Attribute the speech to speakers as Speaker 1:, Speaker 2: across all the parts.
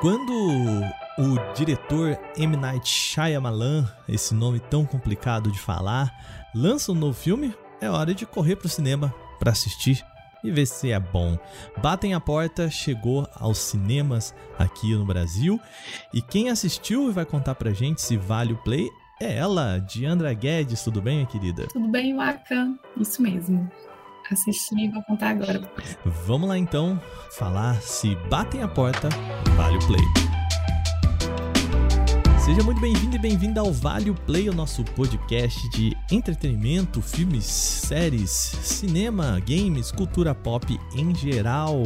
Speaker 1: Quando o diretor M. Night Shyamalan, esse nome tão complicado de falar, lança um novo filme, é hora de correr pro cinema para assistir e ver se é bom. Batem a Porta chegou aos cinemas aqui no Brasil e quem assistiu e vai contar pra gente se vale o play é ela, Diandra Guedes. Tudo bem, minha querida?
Speaker 2: Tudo bem, Waka? Isso mesmo. Assisti e vou contar agora.
Speaker 1: Vamos lá então falar se Batem a Porta vale o play. Seja muito bem-vindo e bem-vinda ao Vale Play, o nosso podcast de entretenimento, filmes, séries, cinema, games, cultura pop em geral.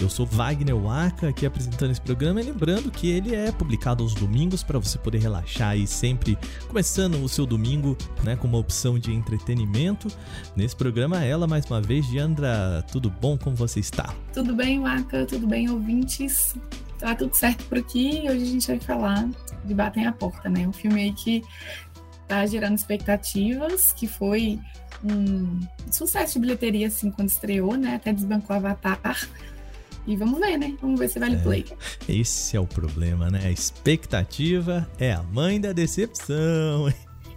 Speaker 1: Eu sou Wagner Waka, aqui apresentando esse programa e lembrando que ele é publicado aos domingos para você poder relaxar e sempre começando o seu domingo, né, com uma opção de entretenimento. Nesse programa ela mais uma vez, Diandra, tudo bom? Como você está?
Speaker 2: Tudo bem, Waka? Tudo bem, ouvintes? Tá tudo certo por aqui hoje a gente vai falar de Batem a Porta, né? Um filme aí que tá gerando expectativas, que foi um sucesso de bilheteria, assim, quando estreou, né? Até desbancou Avatar. E vamos ver, né? Vamos ver se vale é, play.
Speaker 1: Esse é o problema, né? A expectativa é a mãe da decepção.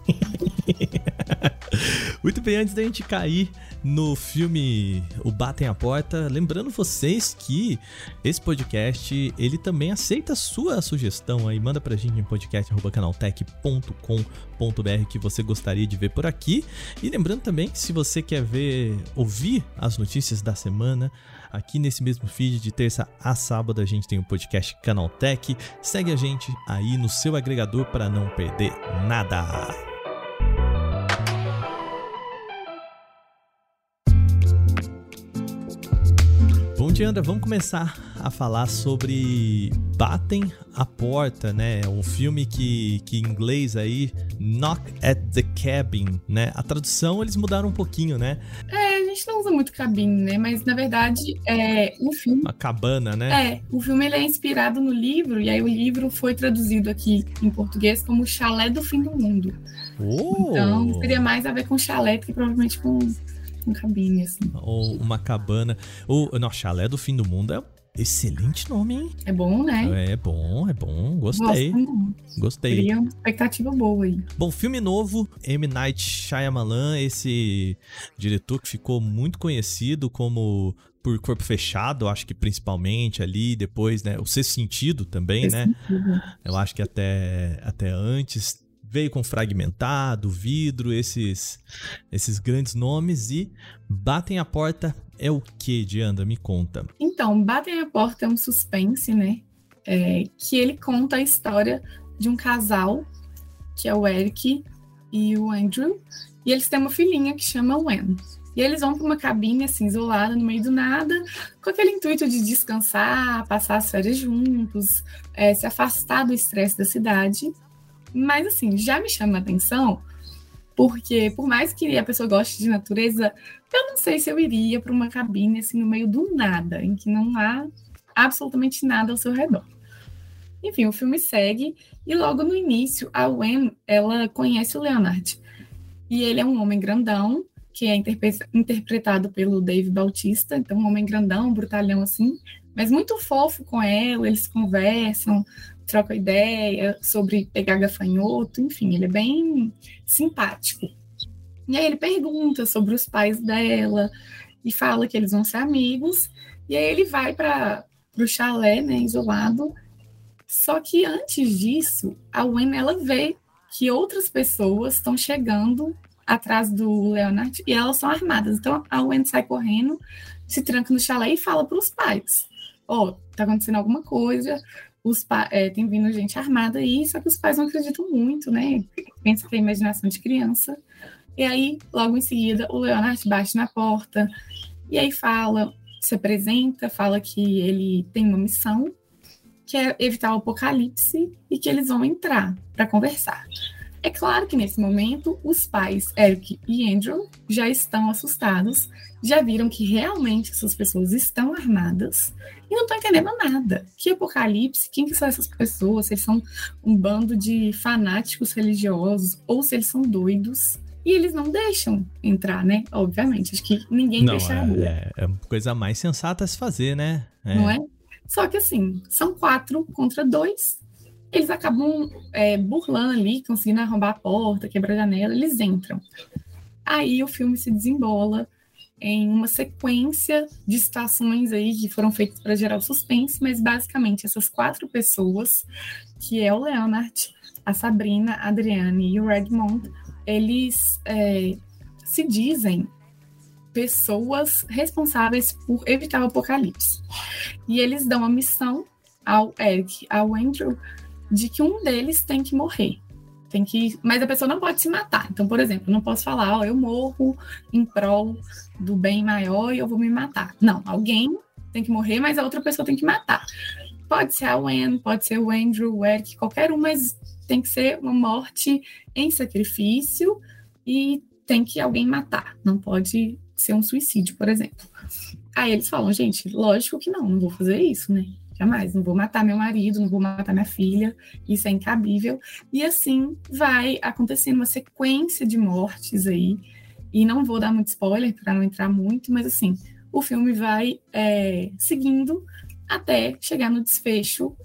Speaker 1: Muito bem, antes da gente cair no filme O Batem a Porta, lembrando vocês que esse podcast, ele também aceita a sua sugestão aí, manda pra gente em podcast@canaltech.com.br que você gostaria de ver por aqui. E lembrando também que se você quer ver, ouvir as notícias da semana, aqui nesse mesmo feed de terça a sábado a gente tem o podcast Canaltech. Segue a gente aí no seu agregador para não perder nada. Bom dia, André. Vamos começar a falar sobre Batem a Porta, né? Um filme que, que em inglês aí, Knock at the Cabin, né? A tradução eles mudaram um pouquinho, né?
Speaker 2: É, a gente não usa muito cabine, né? Mas na verdade, é um filme.
Speaker 1: Uma cabana, né?
Speaker 2: É, o filme ele é inspirado no livro, e aí o livro foi traduzido aqui em português como Chalé do Fim do Mundo.
Speaker 1: Oh.
Speaker 2: Então, teria mais a ver com chalé do que provavelmente com com cabine, assim.
Speaker 1: Ou uma cabana. O nosso chalé do fim do mundo é Excelente nome, hein?
Speaker 2: É bom, né?
Speaker 1: É bom, é bom. Gostei. Gostei.
Speaker 2: Queria uma expectativa boa aí.
Speaker 1: Bom, filme novo, M. Night Shyamalan, esse diretor que ficou muito conhecido como por Corpo Fechado, acho que principalmente ali, depois, né? O Sexto Sentido também, né? Sentido. Eu acho que até, até antes veio com Fragmentado, Vidro, esses esses grandes nomes e Batem a Porta é o que, Diandra? Me conta.
Speaker 2: Então, Batem a Porta é um suspense, né? É, que ele conta a história de um casal, que é o Eric e o Andrew, e eles têm uma filhinha que chama Wen. E eles vão para uma cabine assim, isolada, no meio do nada, com aquele intuito de descansar, passar as férias juntos, é, se afastar do estresse da cidade. Mas, assim, já me chama a atenção, porque por mais que a pessoa goste de natureza, eu não sei se eu iria para uma cabine, assim, no meio do nada, em que não há absolutamente nada ao seu redor. Enfim, o filme segue e logo no início a Wen, ela conhece o Leonard. E ele é um homem grandão, que é interpretado pelo Dave Bautista, então um homem grandão, brutalhão assim, mas muito fofo com ela, eles conversam, troca ideia sobre pegar gafanhoto, enfim, ele é bem simpático. E aí ele pergunta sobre os pais dela e fala que eles vão ser amigos, e aí ele vai para o chalé, né, isolado. Só que antes disso, a Wen ela vê que outras pessoas estão chegando atrás do Leonard e elas são armadas. Então a Wen sai correndo, se tranca no chalé e fala para os pais: Ó, oh, tá acontecendo alguma coisa, os é, tem vindo gente armada aí, só que os pais não acreditam muito, né? Pensa que é imaginação de criança. E aí, logo em seguida, o Leonard bate na porta e aí fala, se apresenta, fala que ele tem uma missão, que é evitar o apocalipse e que eles vão entrar para conversar. É claro que nesse momento os pais, Eric e Andrew, já estão assustados, já viram que realmente essas pessoas estão armadas e não estão entendendo nada. Que apocalipse? Quem que são essas pessoas? Se eles são um bando de fanáticos religiosos ou se eles são doidos? E eles não deixam entrar, né? Obviamente, acho que ninguém
Speaker 1: não,
Speaker 2: deixaria.
Speaker 1: É, é, é a coisa mais sensata a se fazer, né?
Speaker 2: É. Não é? Só que assim, são quatro contra dois. Eles acabam é, burlando ali, conseguindo arrombar a porta, quebrar a janela, eles entram. Aí o filme se desembola em uma sequência de situações aí que foram feitas para gerar o suspense, mas basicamente essas quatro pessoas, que é o Leonard, a Sabrina, a Adriane e o Redmond, eles é, se dizem pessoas responsáveis por evitar o apocalipse. E eles dão a missão ao Eric, ao Andrew, de que um deles tem que morrer. Tem que, mas a pessoa não pode se matar. Então, por exemplo, não posso falar, ó, eu morro em prol do bem maior e eu vou me matar. Não, alguém tem que morrer, mas a outra pessoa tem que matar. Pode ser a Wen, pode ser o Andrew, o Eric, qualquer um, mas tem que ser uma morte em sacrifício e tem que alguém matar. Não pode ser um suicídio, por exemplo. Aí eles falam, gente, lógico que não, não vou fazer isso, né? Jamais, não vou matar meu marido, não vou matar minha filha, isso é incabível. E assim vai acontecendo uma sequência de mortes aí, e não vou dar muito spoiler para não entrar muito, mas assim, o filme vai é, seguindo até chegar no desfecho,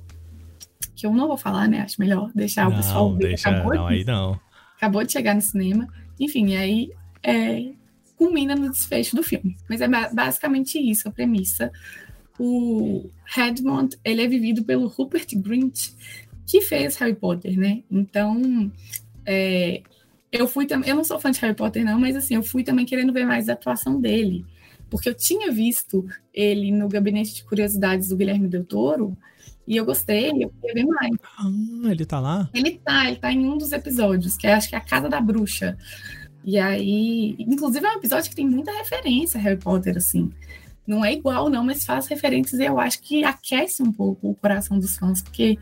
Speaker 2: que eu não vou falar, né? Acho melhor deixar
Speaker 1: não,
Speaker 2: o pessoal
Speaker 1: ver. Deixa, acabou não, de, aí não.
Speaker 2: Acabou de chegar no cinema. Enfim, aí é, culmina no desfecho do filme. Mas é basicamente isso, a premissa o Redmond ele é vivido pelo Rupert Grint, que fez Harry Potter, né? Então, é, eu fui também, eu não sou fã de Harry Potter não, mas assim, eu fui também querendo ver mais a atuação dele, porque eu tinha visto ele no Gabinete de Curiosidades do Guilherme Del Toro, e eu gostei, eu queria ver mais.
Speaker 1: Ah, ele tá lá?
Speaker 2: Ele tá, ele tá em um dos episódios, que é, acho que é a Casa da Bruxa. E aí, inclusive é um episódio que tem muita referência a Harry Potter, assim. Não é igual, não, mas faz referências e eu acho que aquece um pouco o coração dos fãs, porque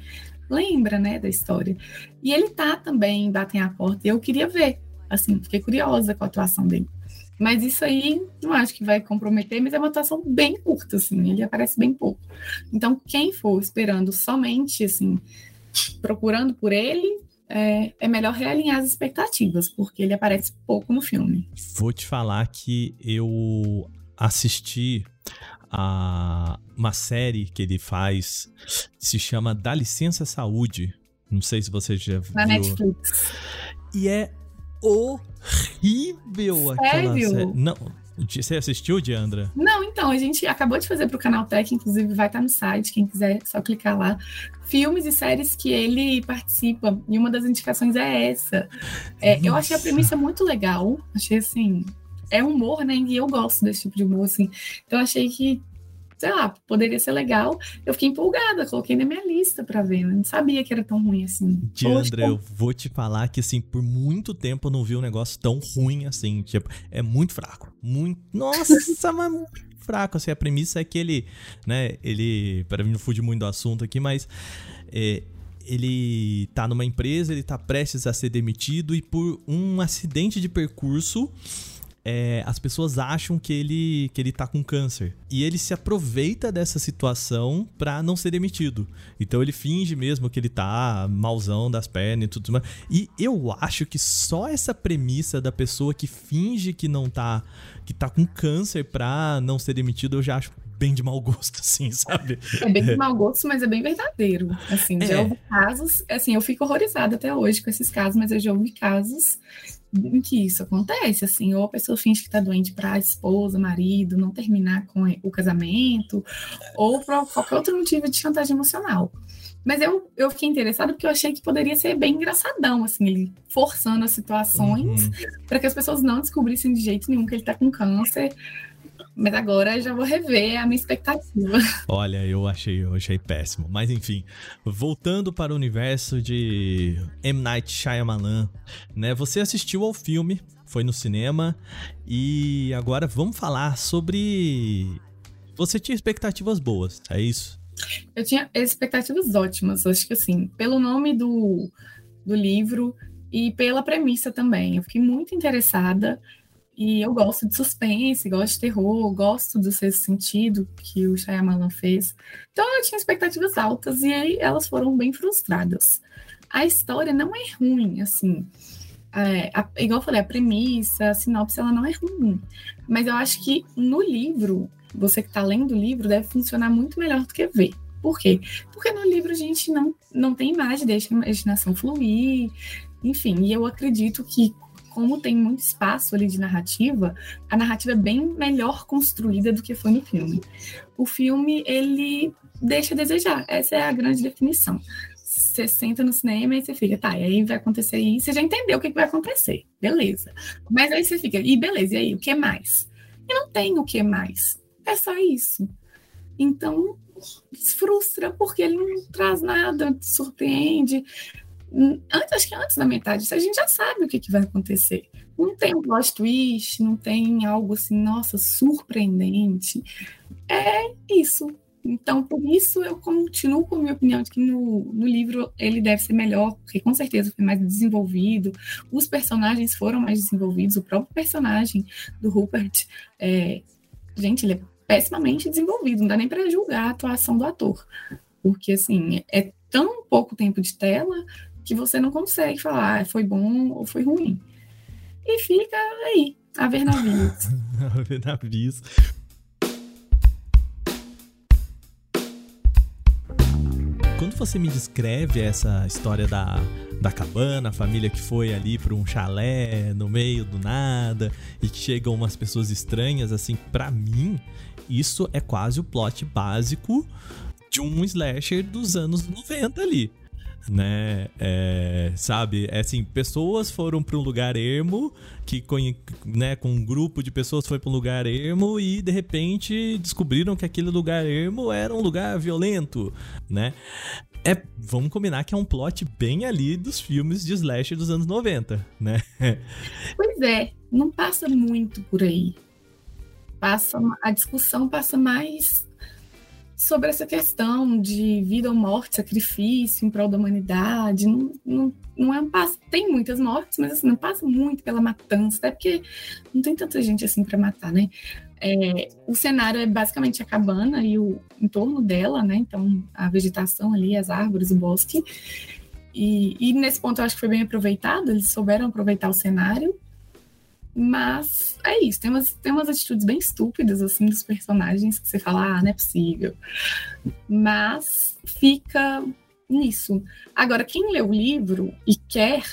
Speaker 2: lembra, né, da história. E ele tá também, batem a porta, e eu queria ver, assim, fiquei curiosa com a atuação dele. Mas isso aí não acho que vai comprometer, mas é uma atuação bem curta, assim, ele aparece bem pouco. Então, quem for esperando somente, assim, procurando por ele, é, é, melhor realinhar as expectativas, porque ele aparece pouco no filme.
Speaker 1: Vou te falar que eu assisti a uma série que ele faz, se chama Dá Licença Saúde. Não sei se você já viu.
Speaker 2: Na Netflix.
Speaker 1: E é horrível
Speaker 2: Sério? aquela série.
Speaker 1: Não, você assistiu, Diandra?
Speaker 2: Não, então, a gente acabou de fazer para o canal Tech, inclusive vai estar no site, quem quiser, só clicar lá. Filmes e séries que ele participa, e uma das indicações é essa. É, eu achei a premissa muito legal, achei assim, é humor, né? E eu gosto desse tipo de humor, assim. Então achei que, sei lá, poderia ser legal. Eu fiquei empolgada, coloquei na minha lista para ver. Eu não sabia que era tão ruim assim.
Speaker 1: Diandra, eu vou te falar que, assim, por muito tempo eu não vi um negócio tão ruim assim. Tipo, é muito fraco. Muito. Nossa, mas fraco. Assim, a premissa é que ele, né? Ele. Para mim não fugir muito do assunto aqui, mas. É, ele tá numa empresa, ele tá prestes a ser demitido e por um acidente de percurso é, as pessoas acham que ele, que ele tá com câncer. E ele se aproveita dessa situação pra não ser demitido. Então ele finge mesmo que ele tá malzão das pernas e tudo mais. E eu acho que só essa premissa da pessoa que finge que não tá. que tá com câncer pra não ser demitido, eu já acho bem de mau gosto, assim, sabe?
Speaker 2: É bem de mau gosto, mas é bem verdadeiro. Assim, é. já houve casos, assim, eu fico horrorizada até hoje com esses casos, mas eu já ouvi casos em que isso acontece, assim, ou a pessoa finge que está doente para a esposa, marido, não terminar com o casamento, ou por qualquer outro motivo de chantagem emocional. Mas eu, eu fiquei interessada porque eu achei que poderia ser bem engraçadão, assim, ele forçando as situações uhum. para que as pessoas não descobrissem de jeito nenhum que ele está com câncer, mas agora já vou rever a minha expectativa.
Speaker 1: Olha, eu achei, eu achei péssimo. Mas enfim, voltando para o universo de M. Night Shyamalan, né? Você assistiu ao filme, foi no cinema, e agora vamos falar sobre... Você tinha expectativas boas, é isso?
Speaker 2: Eu tinha expectativas ótimas, acho que assim, pelo nome do, do livro e pela premissa também. Eu fiquei muito interessada. E eu gosto de suspense, gosto de terror, gosto do sexto sentido que o Shyamalan fez. Então eu tinha expectativas altas e aí elas foram bem frustradas. A história não é ruim, assim. É, a, igual eu falei, a premissa, a sinopse, ela não é ruim. Mas eu acho que no livro, você que está lendo o livro, deve funcionar muito melhor do que ver. Por quê? Porque no livro a gente não, não tem imagem, deixa a imaginação fluir, enfim, e eu acredito que como tem muito espaço ali de narrativa, a narrativa é bem melhor construída do que foi no filme. O filme, ele deixa a desejar, essa é a grande definição. Você senta no cinema e você fica, tá, e aí vai acontecer isso, você já entendeu o que, vai acontecer, beleza. Mas aí você fica, e beleza, e aí, o que mais? E não tem o que mais, é só isso. Então, frustra porque ele não traz nada, te surpreende antes, acho que antes da metade, a gente já sabe o que, que vai acontecer. Não tem um plot twist, não tem algo assim, nossa, surpreendente. É isso. Então, por isso eu continuo com a minha opinião de que no, no livro ele deve ser melhor, porque com certeza foi mais desenvolvido, os personagens foram mais desenvolvidos, o próprio personagem do Rupert, é, gente, ele é pessimamente desenvolvido, não dá nem para julgar a atuação do ator, porque assim, é tão pouco tempo de tela que você não consegue falar ah, foi bom ou foi ruim. E fica aí, a ver navios.
Speaker 1: a ver navios. Quando você me descreve essa história da, da cabana, a família que foi ali para um chalé no meio do nada e que chegam umas pessoas estranhas, assim, para mim, isso é quase o plot básico de um slasher dos anos 90 ali né? É, sabe? É assim, pessoas foram para um lugar ermo, que né, com um grupo de pessoas foi para um lugar ermo e de repente descobriram que aquele lugar ermo era um lugar violento, né? É, vamos combinar que é um plot bem ali dos filmes de slasher dos anos 90, né?
Speaker 2: Pois é, não passa muito por aí. Passa, a discussão passa mais sobre essa questão de vida ou morte, sacrifício em prol da humanidade. Não, não, não é um passo. Tem muitas mortes, mas assim, não passa muito pela matança, até porque não tem tanta gente assim para matar, né? É, o cenário é basicamente a cabana e o entorno dela, né? Então, a vegetação ali, as árvores, o bosque. E, e nesse ponto eu acho que foi bem aproveitado, eles souberam aproveitar o cenário mas é isso, tem umas, tem umas atitudes bem estúpidas, assim, dos personagens que você fala, ah, não é possível. Mas fica nisso. Agora, quem lê o livro e quer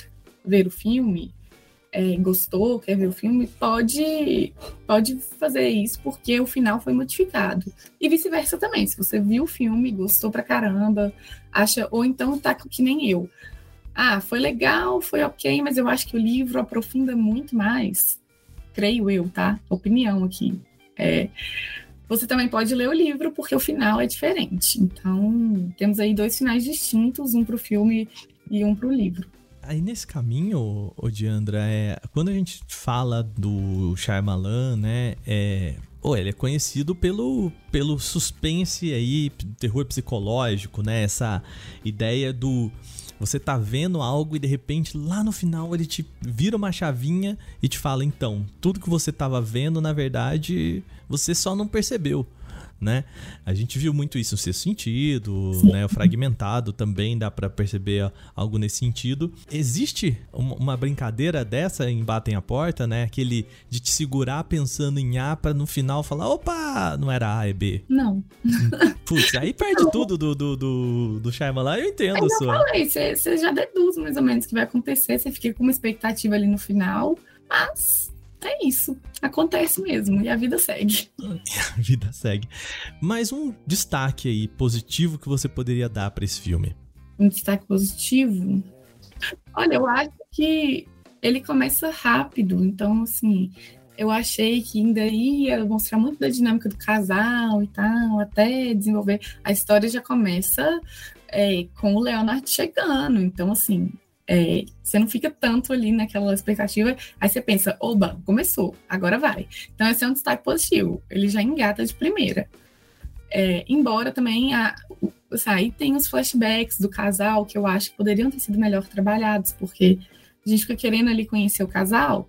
Speaker 2: ver o filme, é, gostou, quer ver o filme, pode, pode fazer isso porque o final foi modificado. E vice-versa também. Se você viu o filme, gostou pra caramba, acha, ou então tá que nem eu ah, foi legal, foi ok, mas eu acho que o livro aprofunda muito mais, creio eu, tá? Opinião aqui. É, você também pode ler o livro porque o final é diferente. Então, temos aí dois finais distintos, um para o filme e um para o livro.
Speaker 1: Aí nesse caminho, Odiandra, é, quando a gente fala do Shyamalan, né, é, oh, ele é conhecido pelo, pelo suspense aí, terror psicológico, né, essa ideia do você tá vendo algo e de repente lá no final ele te vira uma chavinha e te fala: então, tudo que você tava vendo, na verdade, você só não percebeu né? A gente viu muito isso no sexto sentido, Sim. né? O fragmentado também dá para perceber algo nesse sentido. Existe uma brincadeira dessa em Batem a Porta, né? Aquele de te segurar pensando em A para no final falar, opa, não era A, é B.
Speaker 2: Não.
Speaker 1: Putz, aí perde não. tudo do, do, do, do Shyamalan, eu entendo
Speaker 2: eu sua. falei, você, você já deduz mais ou menos o que vai acontecer, você fica com uma expectativa ali no final, mas é isso. Acontece mesmo. E a vida segue.
Speaker 1: a vida segue. Mais um destaque aí positivo que você poderia dar para esse filme.
Speaker 2: Um destaque positivo? Olha, eu acho que ele começa rápido. Então, assim, eu achei que ainda ia mostrar muito da dinâmica do casal e tal, até desenvolver. A história já começa é, com o Leonardo chegando. Então, assim, é, você não fica tanto ali naquela expectativa, aí você pensa, oba, começou, agora vai. Então esse é um destaque positivo, ele já engata de primeira. É, embora também a, aí tem os flashbacks do casal que eu acho que poderiam ter sido melhor trabalhados, porque a gente fica querendo ali conhecer o casal,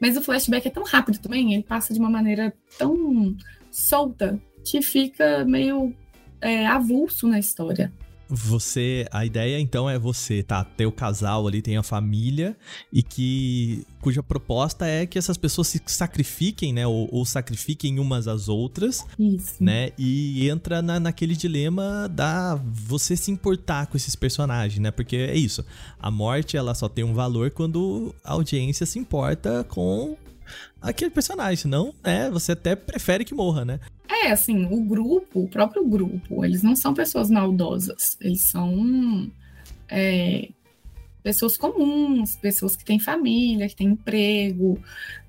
Speaker 2: mas o flashback é tão rápido também, ele passa de uma maneira tão solta que fica meio é, avulso na história.
Speaker 1: Você, a ideia então é você, tá, ter o casal ali, tem a família e que cuja proposta é que essas pessoas se sacrifiquem, né, ou, ou sacrifiquem umas às outras,
Speaker 2: Isso.
Speaker 1: né, e entra na, naquele dilema da você se importar com esses personagens, né, porque é isso, a morte ela só tem um valor quando a audiência se importa com aquele personagem, senão, né, você até prefere que morra, né?
Speaker 2: É, assim, o grupo, o próprio grupo, eles não são pessoas maldosas, eles são é, pessoas comuns, pessoas que têm família, que têm emprego,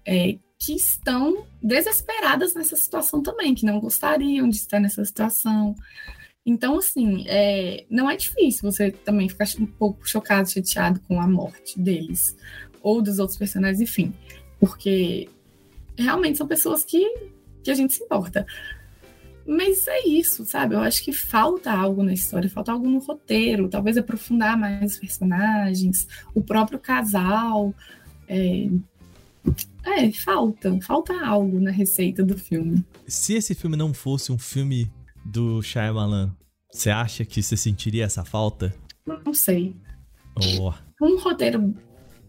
Speaker 2: é, que estão desesperadas nessa situação também, que não gostariam de estar nessa situação. Então, assim, é, não é difícil você também ficar um pouco chocado, chateado com a morte deles, ou dos outros personagens, enfim, porque realmente são pessoas que, que a gente se importa. Mas é isso, sabe? Eu acho que falta algo na história, falta algo no roteiro, talvez aprofundar mais os personagens, o próprio casal. É, é, falta, falta algo na receita do filme.
Speaker 1: Se esse filme não fosse um filme do Shyamalan, você acha que você sentiria essa falta?
Speaker 2: Não sei.
Speaker 1: Oh.
Speaker 2: Um roteiro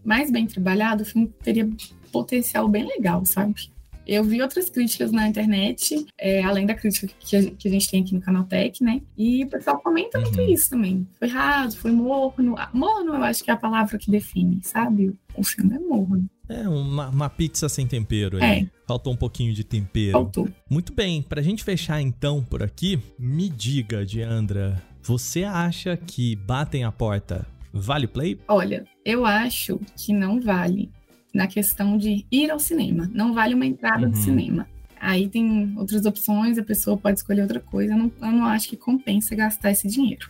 Speaker 2: mais bem trabalhado, o filme teria potencial bem legal, sabe? Eu vi outras críticas na internet, é, além da crítica que a, que a, gente tem aqui no canal Tech, né? E o pessoal comenta muito uhum. isso também. Foi raso, foi morno. Morno eu acho que é a palavra que define, sabe? O filme é morno.
Speaker 1: É, uma, uma pizza sem tempero aí. É. Faltou um pouquinho de tempero.
Speaker 2: Faltou.
Speaker 1: Muito bem, pra gente fechar então por aqui, me diga, Diandra, você acha que batem a porta vale play?
Speaker 2: Olha, eu acho que não vale na questão de ir ao cinema. Não vale uma entrada uhum. do cinema. Aí tem outras opções, a pessoa pode escolher outra coisa. Eu não, eu não acho que compensa gastar esse dinheiro.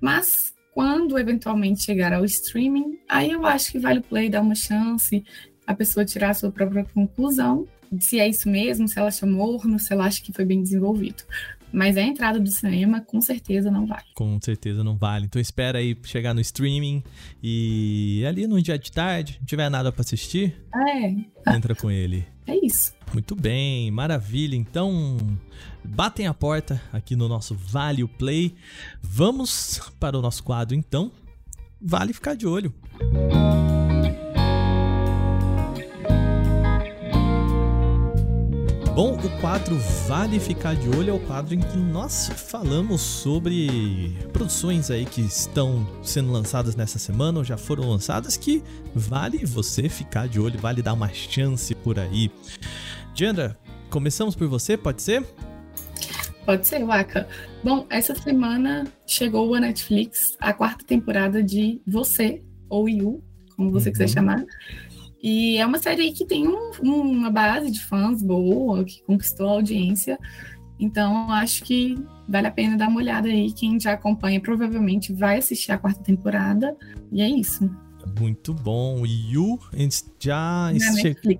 Speaker 2: Mas quando eventualmente chegar ao streaming, aí eu acho que vale o play, dar uma chance, a pessoa tirar a sua própria conclusão, se é isso mesmo, se ela achou morno, se ela acha que foi bem desenvolvido. Mas a entrada do cinema, com certeza, não vale.
Speaker 1: Com certeza não vale. Então espera aí chegar no streaming e ali no dia de tarde, não tiver nada para assistir,
Speaker 2: é.
Speaker 1: entra com ele.
Speaker 2: É isso.
Speaker 1: Muito bem, maravilha. Então, batem a porta aqui no nosso Vale Play. Vamos para o nosso quadro então. Vale ficar de olho. Música Bom, o quadro Vale Ficar de Olho é o quadro em que nós falamos sobre produções aí que estão sendo lançadas nessa semana ou já foram lançadas que vale você ficar de olho, vale dar uma chance por aí. Diandra, começamos por você, pode ser?
Speaker 2: Pode ser, Waka. Bom, essa semana chegou a Netflix a quarta temporada de Você, ou You, como você uhum. quiser chamar e é uma série que tem um, uma base de fãs boa, que conquistou a audiência. Então, acho que vale a pena dar uma olhada aí. Quem já acompanha provavelmente vai assistir a quarta temporada. E é isso.
Speaker 1: Muito bom. O Yu já che...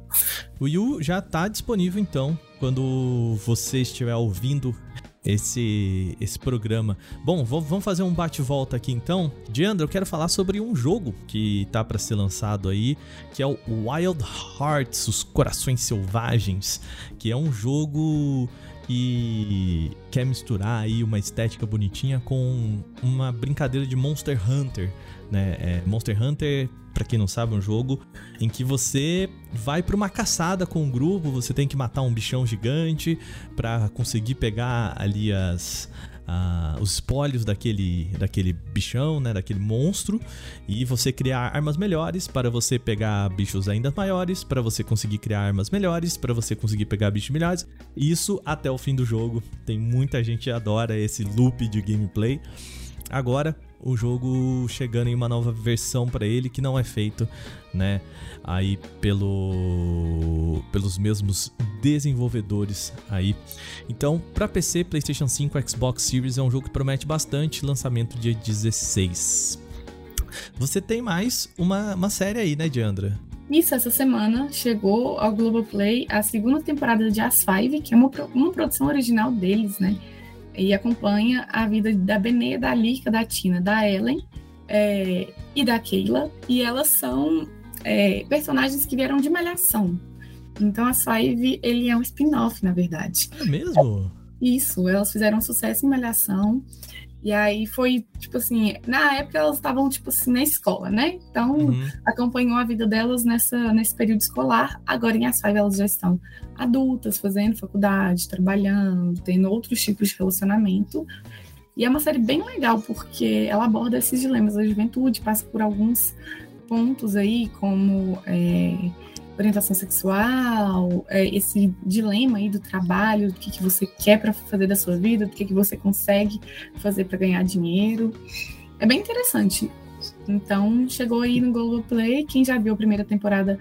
Speaker 1: O Yu já está disponível então quando você estiver ouvindo esse, esse programa. Bom, vamos fazer um bate-volta aqui então. Diandra, eu quero falar sobre um jogo que tá para ser lançado aí, que é o Wild Hearts, os Corações Selvagens, que é um jogo que quer misturar aí uma estética bonitinha com uma brincadeira de Monster Hunter, né? É, Monster Hunter para quem não sabe, é um jogo em que você vai para uma caçada com um grupo, você tem que matar um bichão gigante para conseguir pegar ali as os espólios daquele, daquele bichão, né, daquele monstro, e você criar armas melhores para você pegar bichos ainda maiores, para você conseguir criar armas melhores, para você conseguir pegar bichos melhores. Isso até o fim do jogo. Tem muita gente que adora esse loop de gameplay. Agora, o jogo chegando em uma nova versão para ele que não é feito, né, aí pelo pelos mesmos desenvolvedores aí. Então, para PC, PlayStation 5, Xbox Series é um jogo que promete bastante, lançamento dia 16. Você tem mais uma, uma série aí, né, Diandra?
Speaker 2: Isso, essa semana chegou ao Globoplay a segunda temporada de As Five, que é uma, uma produção original deles, né? E acompanha a vida da Benê, da Lika, da Tina, da Ellen é, e da Keila. E elas são é, personagens que vieram de Malhação. Então a Five, ele é um spin-off, na verdade.
Speaker 1: É mesmo?
Speaker 2: Isso, elas fizeram sucesso em Malhação. E aí foi, tipo assim, na época elas estavam, tipo assim, na escola, né? Então, uhum. acompanhou a vida delas nessa, nesse período escolar. Agora, em Five, elas já estão adultas, fazendo faculdade, trabalhando, tendo outros tipos de relacionamento. E é uma série bem legal, porque ela aborda esses dilemas da juventude, passa por alguns pontos aí, como é, orientação sexual, é, esse dilema aí do trabalho, do que, que você quer para fazer da sua vida, do que, que você consegue fazer para ganhar dinheiro. É bem interessante. Então, chegou aí no Globoplay. Quem já viu a primeira temporada,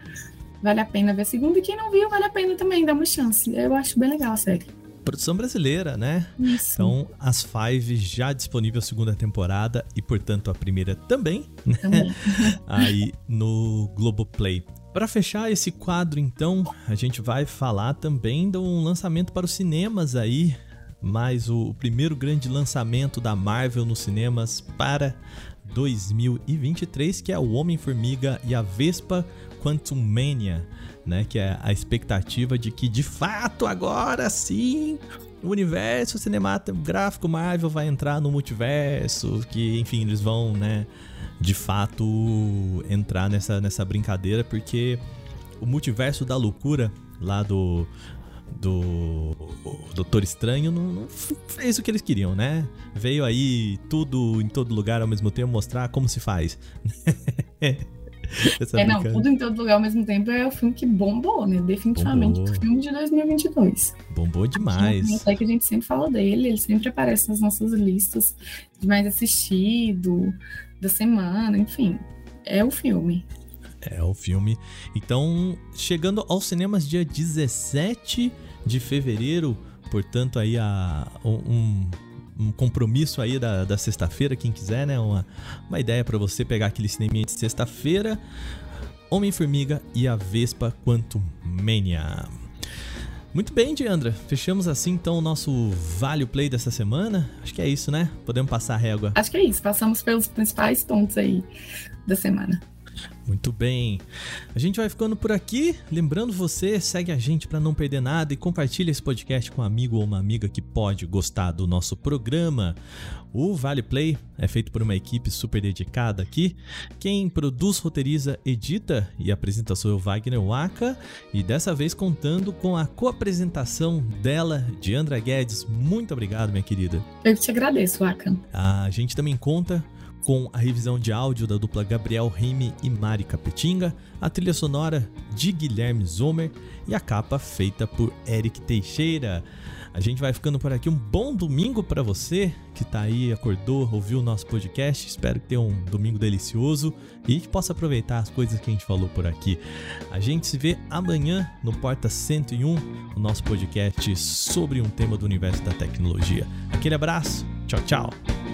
Speaker 2: vale a pena ver a segunda. E quem não viu, vale a pena também dar uma chance. Eu acho bem legal a série.
Speaker 1: Produção brasileira, né?
Speaker 2: Isso.
Speaker 1: Então, as Five já disponível a segunda temporada e, portanto, a primeira também.
Speaker 2: Né? Também.
Speaker 1: aí no Globoplay. Para fechar esse quadro, então, a gente vai falar também de um lançamento para os cinemas aí, mais o primeiro grande lançamento da Marvel nos cinemas para 2023, que é o Homem-Formiga e a Vespa Quantum Mania, né? Que é a expectativa de que de fato agora sim o universo cinematográfico Marvel vai entrar no multiverso, que enfim eles vão, né? De fato entrar nessa, nessa brincadeira, porque o multiverso da loucura lá do do Doutor Estranho não, não, fez o que eles queriam, né? Veio aí tudo em todo lugar ao mesmo tempo mostrar como se faz.
Speaker 2: é, não, tudo em todo lugar ao mesmo tempo é o filme que bombou, né? Definitivamente bombou. o filme de 2022.
Speaker 1: Bombou demais.
Speaker 2: Até que a gente sempre fala dele, ele sempre aparece nas nossas listas de mais assistido, da semana, enfim. É o filme.
Speaker 1: É o filme. Então, chegando aos cinemas dia 17 de fevereiro, portanto, aí a, um, um compromisso aí da, da sexta-feira, quem quiser, né? Uma, uma ideia para você pegar aquele cinema de sexta-feira. Homem-Formiga e a Vespa Quantum Mania. Muito bem, Diandra. Fechamos assim então o nosso Vale Play dessa semana. Acho que é isso, né? Podemos passar a régua.
Speaker 2: Acho que é isso. Passamos pelos principais pontos aí da semana.
Speaker 1: Muito bem. A gente vai ficando por aqui. Lembrando você, segue a gente para não perder nada e compartilha esse podcast com um amigo ou uma amiga que pode gostar do nosso programa. O Vale Play é feito por uma equipe super dedicada aqui. Quem produz, roteiriza, edita e apresenta sou eu, Wagner Waka, e dessa vez contando com a co-apresentação dela, de Andra Guedes. Muito obrigado, minha querida.
Speaker 2: Eu te agradeço, Waka.
Speaker 1: A gente também conta com a revisão de áudio da dupla Gabriel Rime e Mari Capetinga, a trilha sonora de Guilherme Zomer e a capa feita por Eric Teixeira. A gente vai ficando por aqui. Um bom domingo para você que tá aí, acordou, ouviu o nosso podcast. Espero que tenha um domingo delicioso e que possa aproveitar as coisas que a gente falou por aqui. A gente se vê amanhã no Porta 101, o nosso podcast sobre um tema do universo da tecnologia. Aquele abraço, tchau, tchau.